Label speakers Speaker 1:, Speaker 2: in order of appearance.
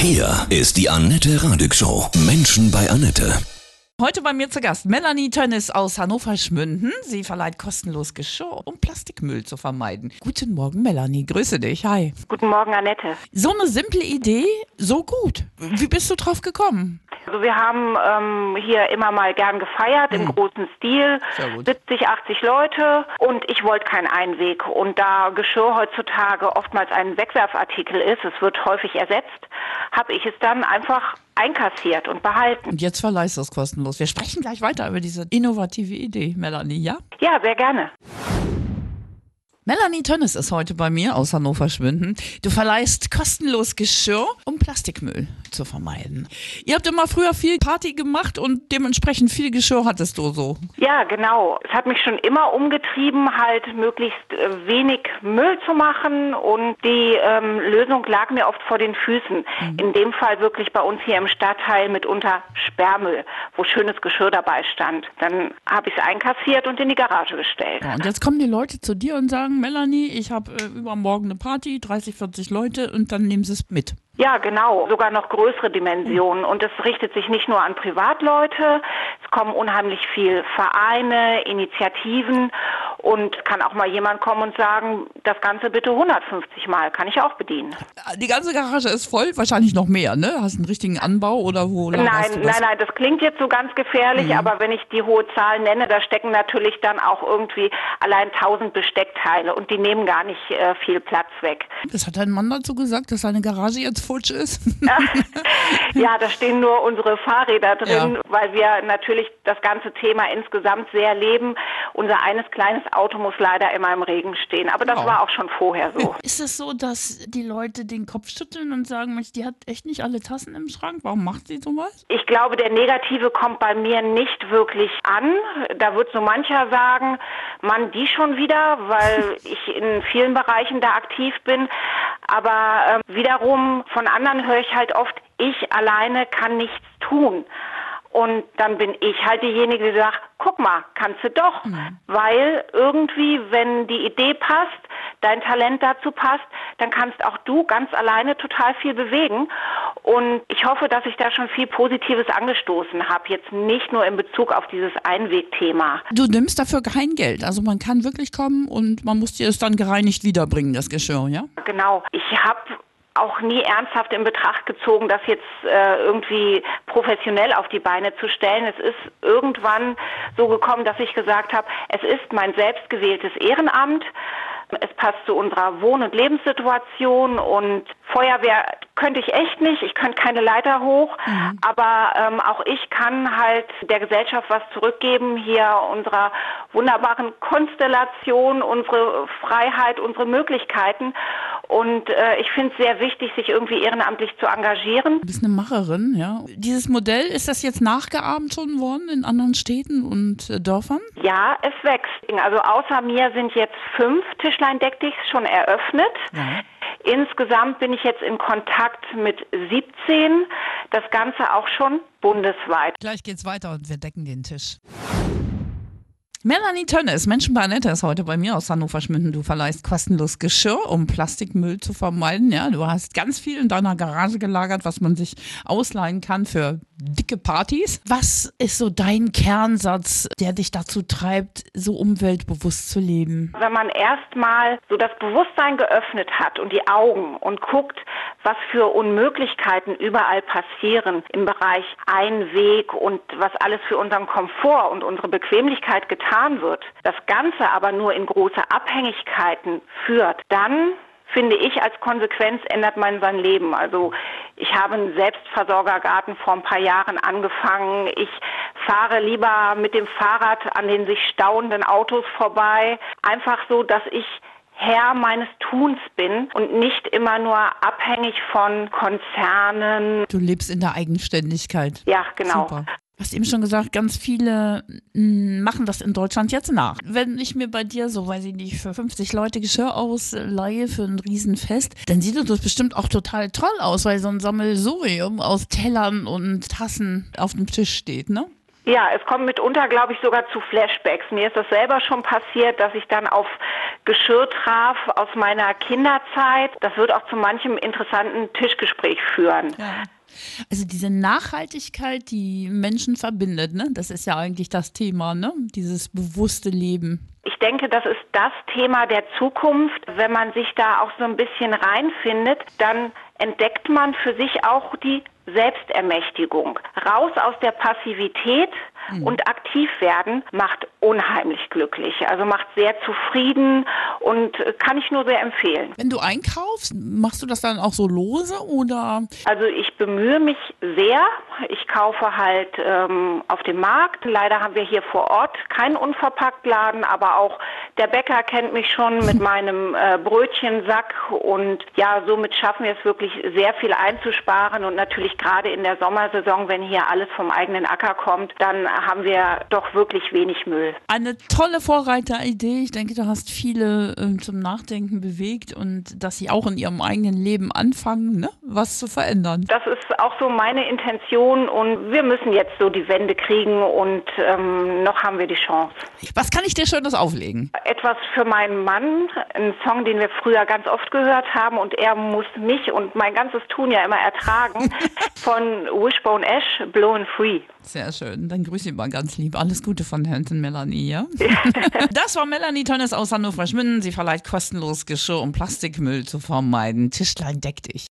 Speaker 1: Hier ist die Annette Radig Show. Menschen bei Annette.
Speaker 2: Heute bei mir zu Gast Melanie Tönnes aus Hannover-Schmünden. Sie verleiht kostenlos Geschirr, um Plastikmüll zu vermeiden. Guten Morgen, Melanie. Grüße dich. Hi.
Speaker 3: Guten Morgen, Annette.
Speaker 2: So eine simple Idee, so gut. Wie bist du drauf gekommen?
Speaker 3: Also wir haben ähm, hier immer mal gern gefeiert im großen Stil,
Speaker 2: Sehr gut.
Speaker 3: 70, 80 Leute und ich wollte keinen Einweg. Und da Geschirr heutzutage oftmals ein Wegwerfartikel ist, es wird häufig ersetzt, habe ich es dann einfach einkassiert und behalten.
Speaker 2: Und jetzt verleihst du es kostenlos. Wir sprechen gleich weiter über diese innovative Idee, Melanie, ja?
Speaker 3: Ja, sehr gerne.
Speaker 2: Melanie Tönnes ist heute bei mir aus Hannover-Schmünden. Du verleihst kostenlos Geschirr, um Plastikmüll zu vermeiden. Ihr habt immer früher viel Party gemacht und dementsprechend viel Geschirr hattest du so.
Speaker 3: Ja, genau. Es hat mich schon immer umgetrieben, halt möglichst äh, wenig Müll zu machen und die ähm, Lösung lag mir oft vor den Füßen. In dem Fall wirklich bei uns hier im Stadtteil mitunter Sperrmüll, wo schönes Geschirr dabei stand. Dann habe ich es einkassiert und in die Garage gestellt.
Speaker 2: Ja, und jetzt kommen die Leute zu dir und sagen, Melanie, ich habe äh, übermorgen eine Party, 30, 40 Leute und dann nehmen sie es mit.
Speaker 3: Ja, genau. Sogar noch größere Dimensionen. Und es richtet sich nicht nur an Privatleute. Es kommen unheimlich viel Vereine, Initiativen. Und kann auch mal jemand kommen und sagen, das Ganze bitte 150 Mal. Kann ich auch bedienen.
Speaker 2: Die ganze Garage ist voll, wahrscheinlich noch mehr, ne? Hast einen richtigen Anbau oder wo
Speaker 3: Nein,
Speaker 2: du
Speaker 3: nein,
Speaker 2: das?
Speaker 3: nein, das klingt jetzt so ganz gefährlich, aber wenn ich die hohe Zahl nenne, da stecken natürlich dann auch irgendwie allein 1000 Besteckteile und die nehmen gar nicht äh, viel Platz weg.
Speaker 2: Das hat dein Mann dazu gesagt, dass seine Garage jetzt futsch ist.
Speaker 3: Ja, da stehen nur unsere Fahrräder drin,
Speaker 2: Ja.
Speaker 3: weil wir natürlich das ganze Thema insgesamt sehr leben. Unser eines kleines Auto muss leider immer im Regen stehen, aber das
Speaker 2: Ja.
Speaker 3: war auch schon vorher so.
Speaker 2: ist es so, dass die Leute den Kopf schütteln und sagen, Mensch, die hat echt nicht alle Tassen im Schrank? Warum macht sie sowas?
Speaker 3: Ich glaube, der Negative kommt bei mir nicht wirklich an. Da wird so mancher sagen, Mann, die schon wieder, weil ich in vielen Bereichen da aktiv bin. Aber ähm, wiederum von anderen höre ich halt oft, ich alleine kann nichts tun. Und dann bin ich halt diejenige, die sagt, guck mal, kannst du doch. Weil irgendwie, wenn die Idee passt, dein Talent dazu passt, dann kannst auch du ganz alleine total viel bewegen. Und ich hoffe, dass ich da schon viel Positives angestoßen habe. Jetzt nicht nur in Bezug auf dieses Einwegthema.
Speaker 2: Du nimmst dafür kein Geld. Also man kann wirklich kommen und man muss dir es dann gereinigt wiederbringen, das Geschirr, ja?
Speaker 3: Genau. Ich habe auch nie ernsthaft in Betracht gezogen, das jetzt äh, irgendwie professionell auf die Beine zu stellen. Es ist irgendwann so gekommen, dass ich gesagt habe, es ist mein selbstgewähltes Ehrenamt. Es passt zu unserer Wohn- und Lebenssituation und Feuerwehr könnte ich echt nicht. Ich könnte keine Leiter hoch, aber ähm, auch ich kann halt der Gesellschaft was zurückgeben, hier unserer wunderbaren Konstellation, unsere Freiheit, unsere Möglichkeiten. Und äh, ich finde es sehr wichtig, sich irgendwie ehrenamtlich zu engagieren.
Speaker 2: Du bist eine Macherin, ja. Dieses Modell, ist das jetzt nachgeahmt schon worden in anderen Städten und äh, Dörfern?
Speaker 3: Ja, es wächst. Also außer mir sind jetzt fünf Tischlein deck dichs schon eröffnet.
Speaker 2: Ja.
Speaker 3: Insgesamt bin ich jetzt in Kontakt mit 17. Das Ganze auch schon bundesweit.
Speaker 2: Gleich geht's weiter und wir decken den Tisch. Melanie Tönnes, Menschen bei Annette, ist heute bei mir aus Hannover Schmünden. Du verleihst kostenlos Geschirr, um Plastikmüll zu vermeiden. Ja, du hast ganz viel in deiner Garage gelagert, was man sich ausleihen kann für dicke Partys. Was ist so dein Kernsatz, der dich dazu treibt, so umweltbewusst zu leben?
Speaker 3: Wenn man erstmal so das Bewusstsein geöffnet hat und die Augen und guckt, was für Unmöglichkeiten überall passieren im Bereich Einweg und was alles für unseren Komfort und unsere Bequemlichkeit getan wird, das Ganze aber nur in große Abhängigkeiten führt, dann finde ich, als Konsequenz ändert man sein Leben. Also ich habe einen Selbstversorgergarten vor ein paar Jahren angefangen. Ich fahre lieber mit dem Fahrrad an den sich stauenden Autos vorbei. Einfach so, dass ich Herr meines Tuns bin und nicht immer nur abhängig von Konzernen.
Speaker 2: Du lebst in der Eigenständigkeit.
Speaker 3: Ja, genau.
Speaker 2: Super. Du hast eben schon gesagt, ganz viele mm, machen das in Deutschland jetzt nach. Wenn ich mir bei dir so, weiß ich nicht, für 50 Leute Geschirr ausleihe für ein Riesenfest, dann sieht das bestimmt auch total toll aus, weil so ein Sammelsurium aus Tellern und Tassen auf dem Tisch steht, ne?
Speaker 3: Ja, es kommt mitunter, glaube ich, sogar zu Flashbacks. Mir ist das selber schon passiert, dass ich dann auf Geschirr traf aus meiner Kinderzeit. Das wird auch zu manchem interessanten Tischgespräch führen.
Speaker 2: Ja. Also diese Nachhaltigkeit, die Menschen verbindet, ne? Das ist ja eigentlich das Thema, ne? Dieses bewusste Leben.
Speaker 3: Ich denke, das ist das Thema der Zukunft. Wenn man sich da auch so ein bisschen reinfindet, dann entdeckt man für sich auch die Selbstermächtigung. Raus aus der Passivität mhm. und aktiv werden macht unheimlich glücklich. Also macht sehr zufrieden und kann ich nur sehr empfehlen.
Speaker 2: Wenn du einkaufst, machst du das dann auch so lose oder?
Speaker 3: Also ich bemühe mich sehr. Ich kaufe halt ähm, auf dem Markt. Leider haben wir hier vor Ort keinen Unverpacktladen, aber auch der Bäcker kennt mich schon mit meinem äh, Brötchensack und ja, somit schaffen wir es wirklich sehr viel einzusparen und natürlich gerade in der Sommersaison, wenn hier alles vom eigenen Acker kommt, dann haben wir doch wirklich wenig Müll.
Speaker 2: Eine tolle Vorreiteridee. Ich denke, du hast viele äh, zum Nachdenken bewegt und dass sie auch in ihrem eigenen Leben anfangen, ne? was zu verändern.
Speaker 3: Das ist auch so meine Intention und wir müssen jetzt so die Wende kriegen und ähm, noch haben wir die Chance.
Speaker 2: Was kann ich dir Schönes auflegen?
Speaker 3: Etwas für meinen Mann, ein Song, den wir früher ganz oft gehört haben und er muss mich und mein ganzes Tun ja immer ertragen, von Wishbone Ash, Blown Free.
Speaker 2: Sehr schön, dann grüße ich mal ganz lieb. Alles Gute von Herrn Melanie, ja? das war Melanie Tönnes aus Hannover Schminden. Sie verleiht kostenlos Geschirr, um Plastikmüll zu vermeiden. Tischlein deck dich.